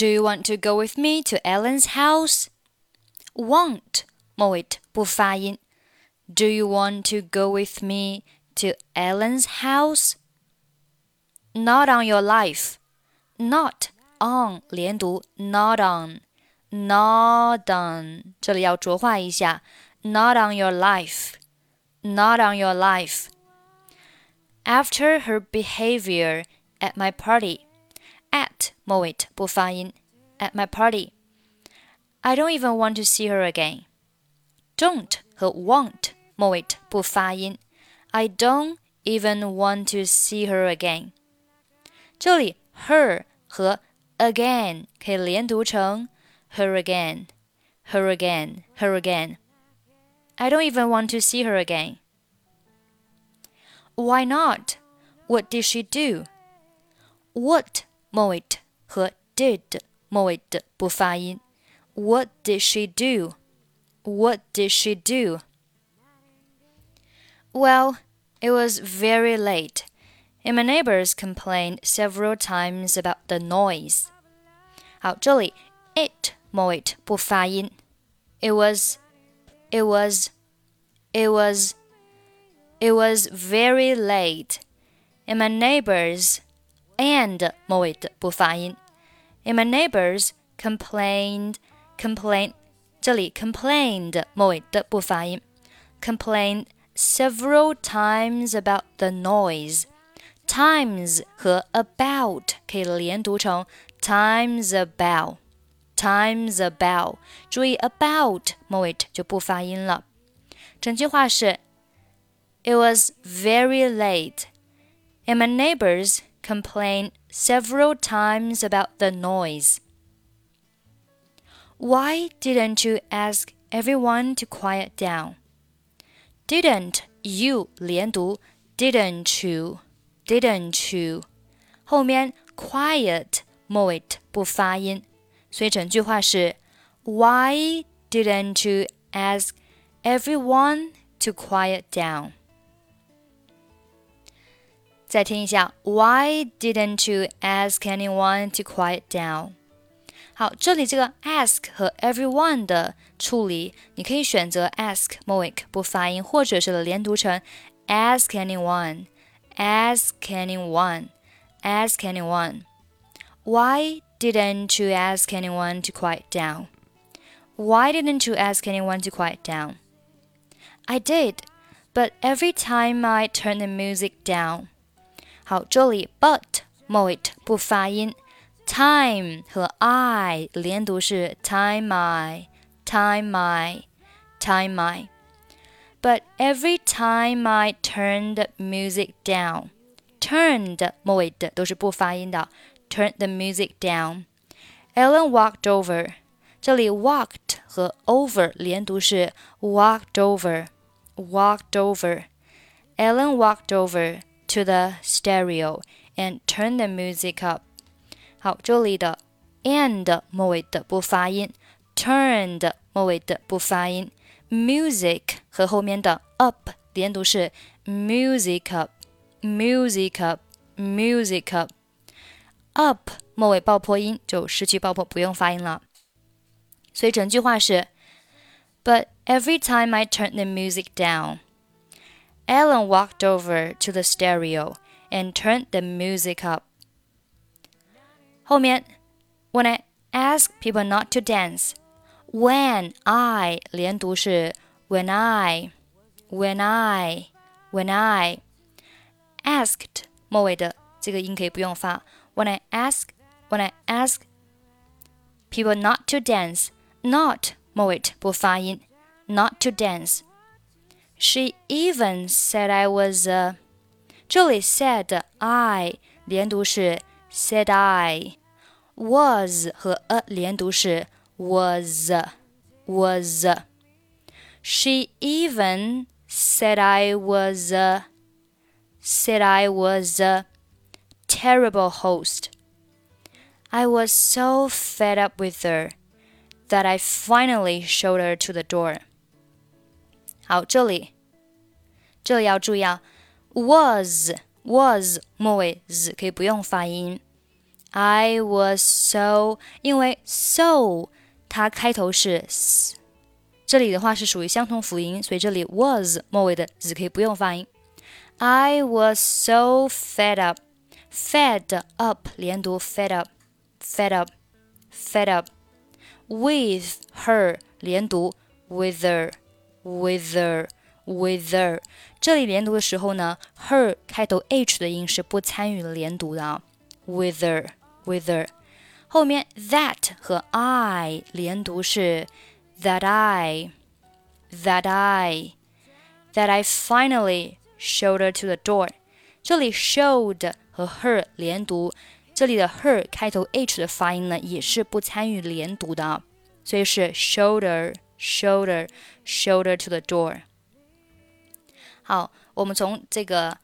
Do you want to go with me to Ellen's house? Want 末尾不发音。Do you want to go with me to Ellen's house? Not on your life. Not on 连读，not on, not on，这里要浊化一下。Not on your life, not on your life. After her behavior at my party, at 末尾不发音。At my party, I don't even want to see her again. Don't 和 want 末尾不发音。I don't even want to see her again。这里 her 和 again 可以连读成 her again, her again, her again. I don't even want to see her again. Why not? What did she do? What 末尾和 did 末尾的不发音。What did she do? What did she do? Well, it was very late, and my neighbors complained several times about the noise. 好，这里 it 末尾不发音。It was, it was, it was, it was very late, and my neighbors and 末尾的不发音。And my neighbors complained, complained 这里 complained 末尾的不发音，complained several times about the noise. Times 和 about 可以连读成 times about, times about。注意 about 末尾就不发音了。整句话是：It was very late, and my neighbors complained several times about the noise. Why didn't you ask everyone to quiet down? Didn't you 连读，didn't you didn't you 后面 quiet 末尾不发音，所以整句话是 Why didn't you ask everyone to quiet down? 再听一下，Why didn't you ask anyone to quiet down？好，这里这个 ask 和 everyone 的处理，你可以选择 ask 末尾不发音，或者是连读成 ask anyone，ask anyone，ask anyone。Why didn't you ask anyone to quiet down? Why didn't you ask anyone to quiet down? I did, but every time I turned the music down. 好，这里 but 末尾不发音。time 和 I 连读是 time I time I time I. But every time I turned the music down, turned 末尾的都是不发音的，turned the music down. Ellen walked over，这里 walked 和 over 连读是 walked over, walked over. Ellen walked over to the stereo and turned the music up. 好，这里的 and 末尾的不发音，turned 末尾的不发音，music 和后面的 up 连读是 music up，music up，music up。up 末尾爆破音就失去爆破，不用发音了。所以整句话是：But every time I turned the music down, Ellen walked over to the stereo and turned the music up. 后面，when I ask people not to dance, when I 连读是 when I, when I, when I asked 末尾的这个音可以不用发。When I ask, when I ask people not to dance, not 末尾不发音，not to dance。She even said I was a，这里 said I 连读是 said I。was 和 a 连读是 was was. She even said I was a, said I was a terrible host. I was so fed up with her that I finally showed her to the door. 好，这里这里要注意啊，was was 末尾 z 可以不用发音。 I was so，因为 so 它开头是 s，这里的话是属于相同辅音，所以这里 was 末尾的 z 可以不用发音。I was so fed up, fed up 连读 fed up, fed up, fed up with her 连读 with her, with her, with her。这里连读的时候呢，her 开头 h 的音是不参与连读的啊，with her。Wither，后面 that 和 I 连读是 that I that I that I finally showed her to the door。这里 showed 和 her 连读，这里的 her 开头 h 的发音呢也是不参与连读的啊，所以是 shoulder shoulder shoulder to the door。好，我们从这个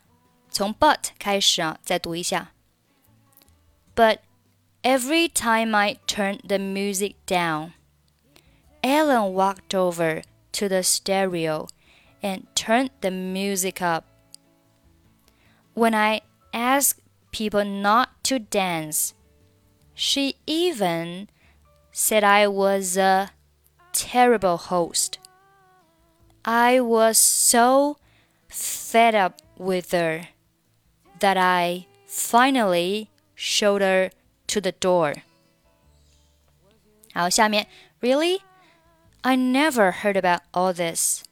从 but every time I turned the music down, Ellen walked over to the stereo and turned the music up. When I asked people not to dance, she even said I was a terrible host. I was so fed up with her that I finally showed her to the door. 好，下面 Really? I never heard about all this.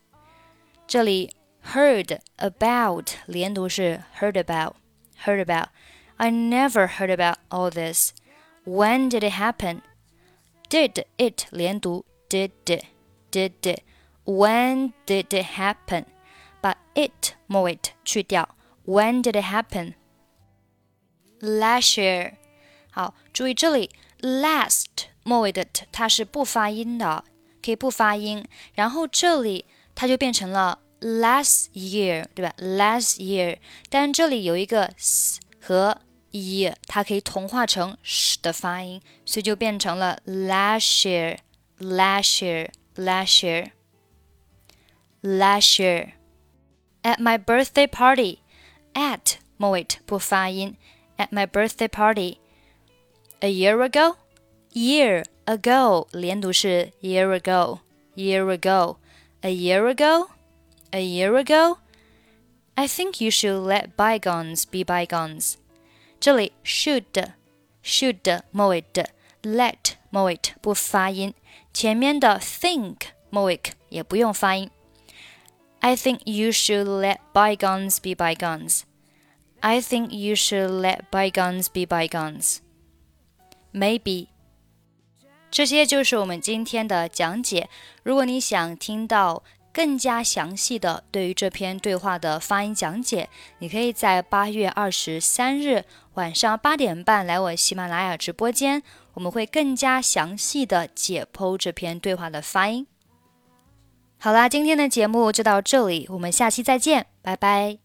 这里 heard about 连读是 heard about heard about. I never heard about all this. When did it happen? Did it 连读 did did it. When did it happen? 把 it 末尾去掉。When did it happen? Last year. 好，注意这里 last 末尾的 t 它是不发音的，可以不发音。然后这里它就变成了 last year，对吧？last year，但这里有一个 s 和 e，它可以同化成 sh 的发音，所以就变成了 last year，last year，last year，last year。At my birthday party，at 末尾不发音，at my birthday party。a year ago, year ago 连读是 year ago, year ago, a year ago, a year ago. I think you should let bygones be bygones. 这里 should should 末尾的 let 末尾不发音， 前面的 think 末尾也不用发音。I think you should let bygones be bygones. I think you should let bygones be bygones. Maybe，这些就是我们今天的讲解。如果你想听到更加详细的对于这篇对话的发音讲解，你可以在八月二十三日晚上八点半来我喜马拉雅直播间，我们会更加详细的解剖这篇对话的发音。好啦，今天的节目就到这里，我们下期再见，拜拜。